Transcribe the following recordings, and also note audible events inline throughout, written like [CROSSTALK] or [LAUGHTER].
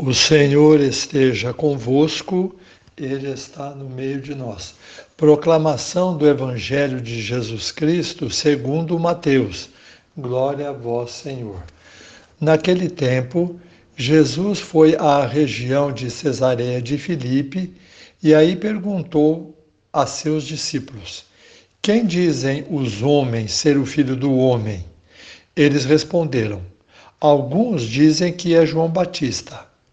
O Senhor esteja convosco, Ele está no meio de nós. Proclamação do Evangelho de Jesus Cristo segundo Mateus. Glória a vós, Senhor. Naquele tempo, Jesus foi à região de Cesareia de Filipe e aí perguntou a seus discípulos: Quem dizem os homens ser o filho do homem? Eles responderam: Alguns dizem que é João Batista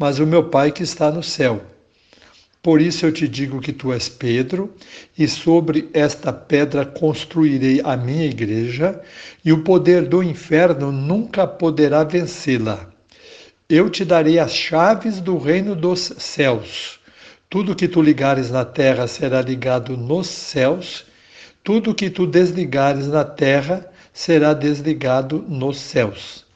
mas o meu Pai que está no céu. Por isso eu te digo que tu és Pedro, e sobre esta pedra construirei a minha igreja, e o poder do inferno nunca poderá vencê-la. Eu te darei as chaves do reino dos céus. Tudo que tu ligares na terra será ligado nos céus, tudo que tu desligares na terra será desligado nos céus.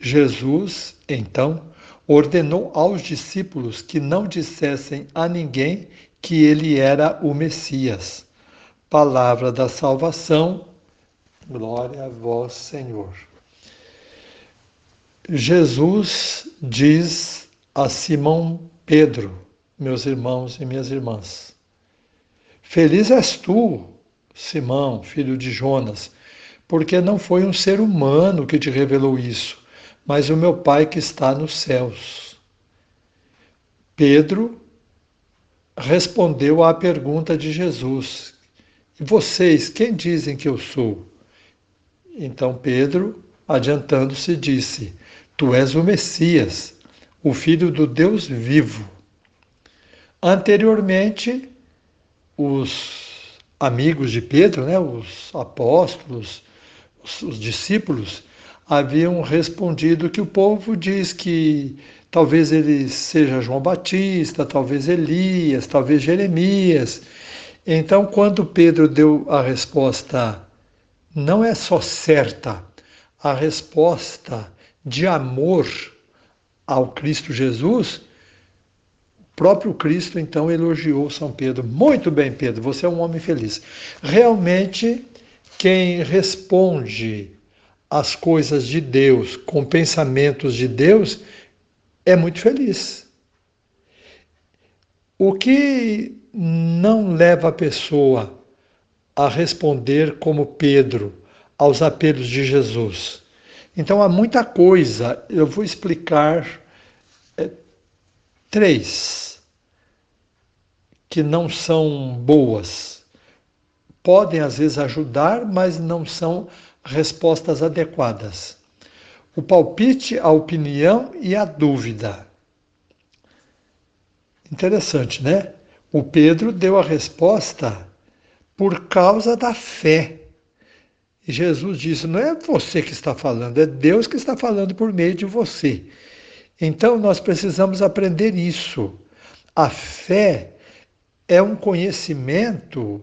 Jesus, então, ordenou aos discípulos que não dissessem a ninguém que ele era o Messias. Palavra da salvação, glória a vós, Senhor. Jesus diz a Simão Pedro, meus irmãos e minhas irmãs: Feliz és tu, Simão, filho de Jonas, porque não foi um ser humano que te revelou isso, mas o meu Pai que está nos céus. Pedro respondeu à pergunta de Jesus: E vocês, quem dizem que eu sou? Então Pedro, adiantando-se, disse: Tu és o Messias, o Filho do Deus vivo. Anteriormente, os amigos de Pedro, né, os apóstolos, os, os discípulos, haviam respondido que o povo diz que talvez ele seja João Batista, talvez Elias, talvez Jeremias. Então, quando Pedro deu a resposta, não é só certa, a resposta de amor ao Cristo Jesus, o próprio Cristo então elogiou São Pedro. Muito bem, Pedro, você é um homem feliz. Realmente, quem responde as coisas de Deus, com pensamentos de Deus, é muito feliz. O que não leva a pessoa a responder como Pedro aos apelos de Jesus? Então há muita coisa, eu vou explicar é, três que não são boas. Podem às vezes ajudar, mas não são respostas adequadas. O palpite, a opinião e a dúvida. Interessante, né? O Pedro deu a resposta por causa da fé. E Jesus disse: não é você que está falando, é Deus que está falando por meio de você. Então nós precisamos aprender isso. A fé é um conhecimento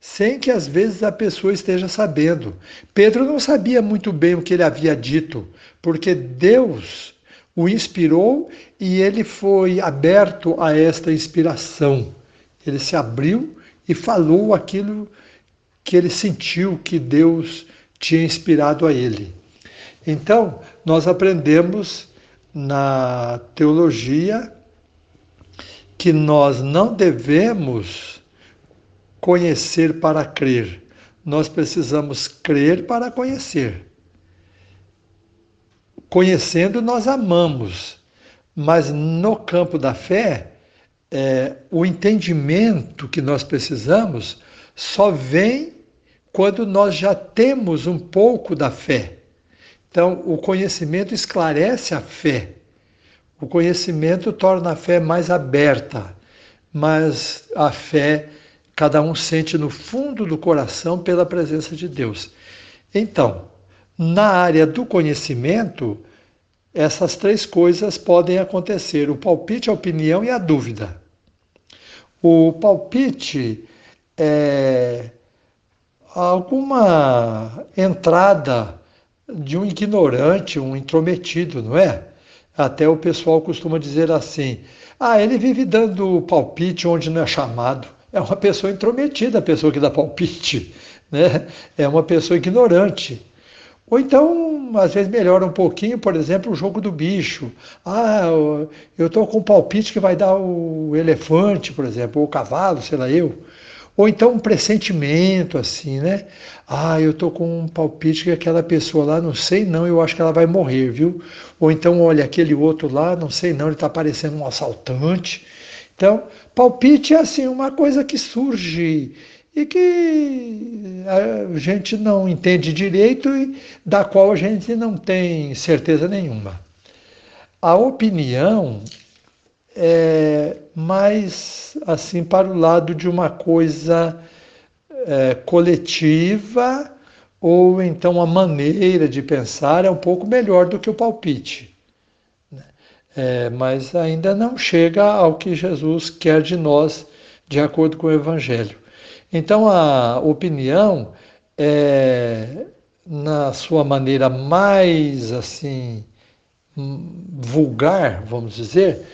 sem que às vezes a pessoa esteja sabendo. Pedro não sabia muito bem o que ele havia dito, porque Deus o inspirou e ele foi aberto a esta inspiração. Ele se abriu e falou aquilo que ele sentiu que Deus tinha inspirado a ele. Então, nós aprendemos na teologia que nós não devemos conhecer para crer. Nós precisamos crer para conhecer. Conhecendo, nós amamos, mas no campo da fé, é, o entendimento que nós precisamos só vem quando nós já temos um pouco da fé. Então, o conhecimento esclarece a fé. O conhecimento torna a fé mais aberta, mas a fé cada um sente no fundo do coração pela presença de Deus. Então, na área do conhecimento, essas três coisas podem acontecer: o palpite, a opinião e a dúvida. O palpite é alguma entrada de um ignorante, um intrometido, não é? Até o pessoal costuma dizer assim: ah, ele vive dando palpite onde não é chamado. É uma pessoa intrometida, a pessoa que dá palpite, [LAUGHS] né? É uma pessoa ignorante. Ou então, às vezes melhora um pouquinho, por exemplo, o jogo do bicho. Ah, eu estou com um palpite que vai dar o elefante, por exemplo, ou o cavalo, sei lá eu. Ou então um pressentimento, assim, né? Ah, eu estou com um palpite que aquela pessoa lá, não sei não, eu acho que ela vai morrer, viu? Ou então, olha, aquele outro lá, não sei não, ele está parecendo um assaltante. Então, palpite é assim, uma coisa que surge e que a gente não entende direito e da qual a gente não tem certeza nenhuma. A opinião é mais assim para o lado de uma coisa é, coletiva ou então a maneira de pensar é um pouco melhor do que o palpite. É, mas ainda não chega ao que Jesus quer de nós, de acordo com o Evangelho. Então, a opinião é, na sua maneira mais assim vulgar, vamos dizer,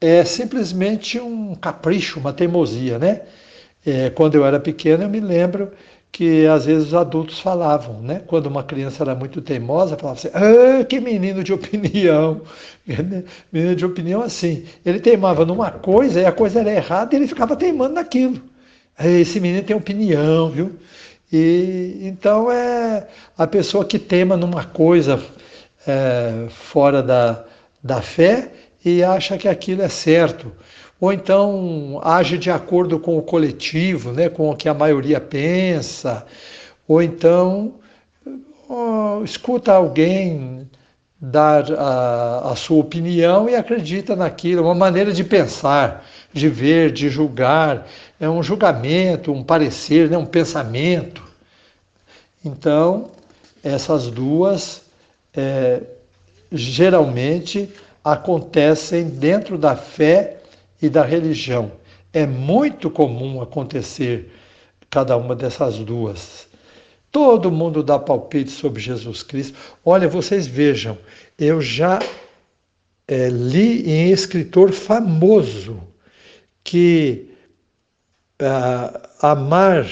é simplesmente um capricho, uma teimosia, né? É, quando eu era pequeno, eu me lembro que às vezes os adultos falavam, né? Quando uma criança era muito teimosa, falava assim: ah, que menino de opinião. [LAUGHS] menino de opinião assim. Ele teimava numa coisa e a coisa era errada e ele ficava teimando naquilo. Esse menino tem opinião, viu? E então é a pessoa que tema numa coisa é, fora da, da fé e acha que aquilo é certo. Ou então age de acordo com o coletivo, né, com o que a maioria pensa. Ou então escuta alguém dar a, a sua opinião e acredita naquilo, uma maneira de pensar, de ver, de julgar é um julgamento, um parecer, né, um pensamento. Então, essas duas é, geralmente acontecem dentro da fé e da religião. É muito comum acontecer cada uma dessas duas. Todo mundo dá palpite sobre Jesus Cristo. Olha, vocês vejam, eu já é, li em escritor famoso que uh, amar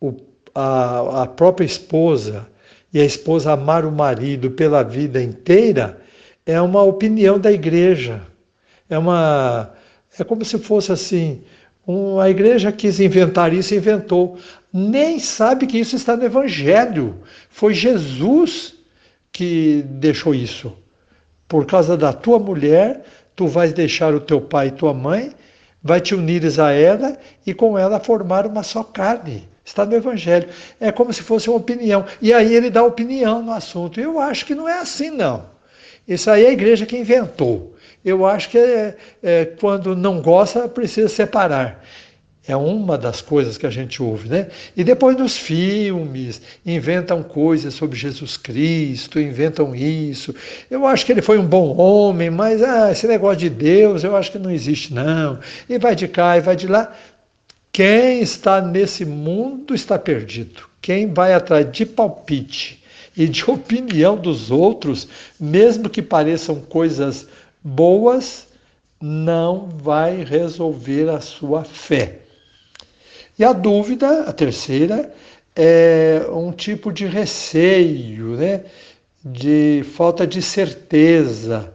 o, a, a própria esposa e a esposa amar o marido pela vida inteira é uma opinião da igreja. É uma é como se fosse assim, a igreja quis inventar isso e inventou. Nem sabe que isso está no evangelho. Foi Jesus que deixou isso. Por causa da tua mulher, tu vais deixar o teu pai e tua mãe vai te unires a ela e com ela formar uma só carne. Está no Evangelho. É como se fosse uma opinião. E aí ele dá opinião no assunto. Eu acho que não é assim, não. Isso aí é a igreja que inventou. Eu acho que é, é, quando não gosta, precisa separar. É uma das coisas que a gente ouve, né? E depois nos filmes, inventam coisas sobre Jesus Cristo, inventam isso. Eu acho que ele foi um bom homem, mas ah, esse negócio de Deus, eu acho que não existe, não. E vai de cá e vai de lá. Quem está nesse mundo está perdido. Quem vai atrás de palpite e de [LAUGHS] opinião dos outros, mesmo que pareçam coisas boas, não vai resolver a sua fé. E a dúvida, a terceira, é um tipo de receio, né? de falta de certeza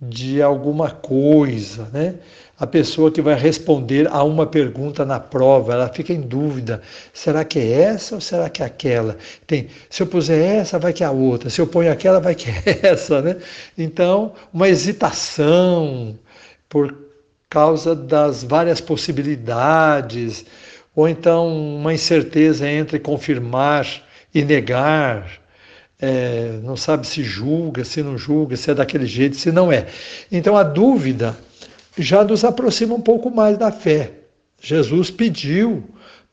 de alguma coisa, né? A pessoa que vai responder a uma pergunta na prova, ela fica em dúvida: será que é essa ou será que é aquela? Tem, se eu puser essa, vai que é a outra. Se eu ponho aquela, vai que é [LAUGHS] essa, né? Então, uma hesitação por causa das várias possibilidades, ou então uma incerteza entre confirmar e negar, é, não sabe se julga, se não julga, se é daquele jeito, se não é. Então a dúvida já nos aproxima um pouco mais da fé. Jesus pediu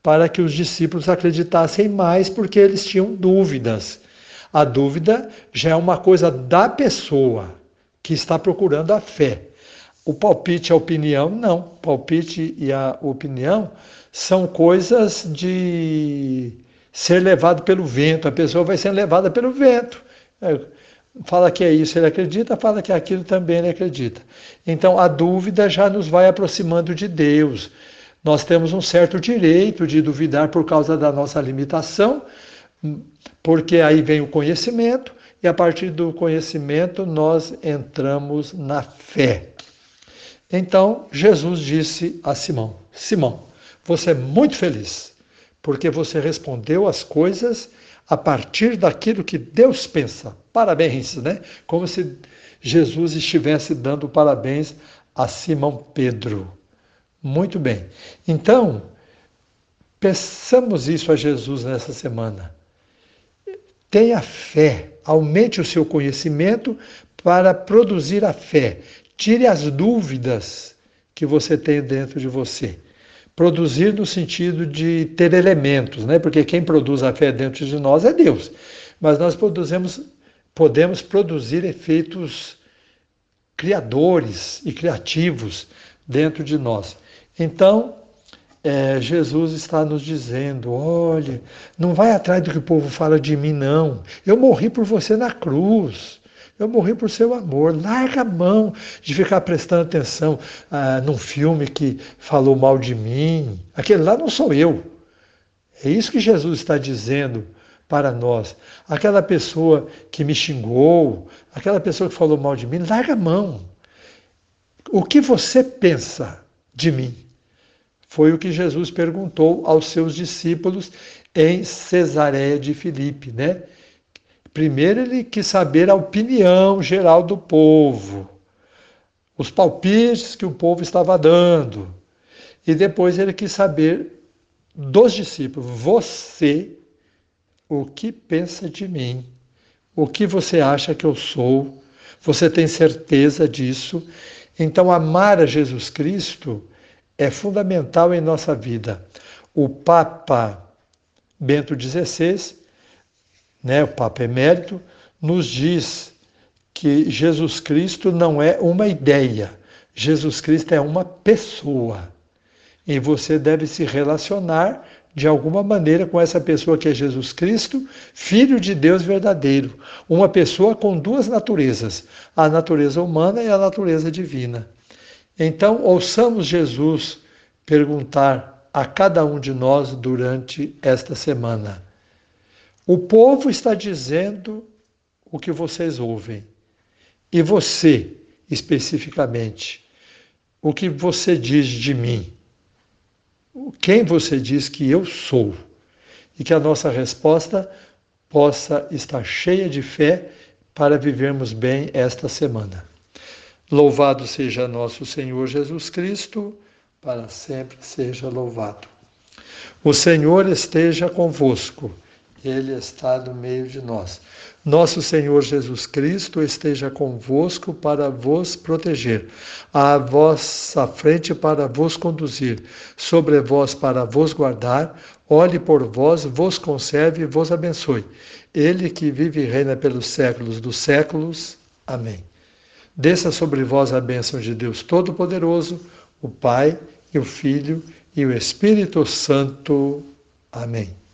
para que os discípulos acreditassem mais porque eles tinham dúvidas. A dúvida já é uma coisa da pessoa, que está procurando a fé. O palpite e a opinião, não. O palpite e a opinião são coisas de ser levado pelo vento. A pessoa vai sendo levada pelo vento. Fala que é isso, ele acredita, fala que é aquilo também ele acredita. Então a dúvida já nos vai aproximando de Deus. Nós temos um certo direito de duvidar por causa da nossa limitação, porque aí vem o conhecimento, e a partir do conhecimento nós entramos na fé. Então Jesus disse a Simão: Simão, você é muito feliz, porque você respondeu as coisas a partir daquilo que Deus pensa. Parabéns, né? Como se Jesus estivesse dando parabéns a Simão Pedro. Muito bem. Então, peçamos isso a Jesus nessa semana. Tenha fé, aumente o seu conhecimento para produzir a fé. Tire as dúvidas que você tem dentro de você. Produzir no sentido de ter elementos, né? Porque quem produz a fé dentro de nós é Deus. Mas nós produzimos, podemos produzir efeitos criadores e criativos dentro de nós. Então, é, Jesus está nos dizendo: olha, não vai atrás do que o povo fala de mim, não. Eu morri por você na cruz. Eu morri por seu amor. Larga a mão de ficar prestando atenção ah, num filme que falou mal de mim. Aquele lá não sou eu. É isso que Jesus está dizendo para nós. Aquela pessoa que me xingou, aquela pessoa que falou mal de mim, larga a mão. O que você pensa de mim? Foi o que Jesus perguntou aos seus discípulos em Cesareia de Filipe, né? Primeiro ele quis saber a opinião geral do povo, os palpites que o povo estava dando. E depois ele quis saber dos discípulos, você, o que pensa de mim? O que você acha que eu sou? Você tem certeza disso? Então, amar a Jesus Cristo é fundamental em nossa vida. O Papa Bento XVI né, o Papa Emérito, nos diz que Jesus Cristo não é uma ideia, Jesus Cristo é uma pessoa. E você deve se relacionar de alguma maneira com essa pessoa que é Jesus Cristo, Filho de Deus verdadeiro. Uma pessoa com duas naturezas, a natureza humana e a natureza divina. Então, ouçamos Jesus perguntar a cada um de nós durante esta semana. O povo está dizendo o que vocês ouvem. E você, especificamente, o que você diz de mim? Quem você diz que eu sou? E que a nossa resposta possa estar cheia de fé para vivermos bem esta semana. Louvado seja nosso Senhor Jesus Cristo, para sempre seja louvado. O Senhor esteja convosco. Ele está no meio de nós. Nosso Senhor Jesus Cristo esteja convosco para vos proteger, à vossa frente para vos conduzir, sobre vós para vos guardar, olhe por vós, vos conserve e vos abençoe. Ele que vive e reina pelos séculos dos séculos. Amém. Desça sobre vós a bênção de Deus Todo-Poderoso, o Pai e o Filho e o Espírito Santo. Amém.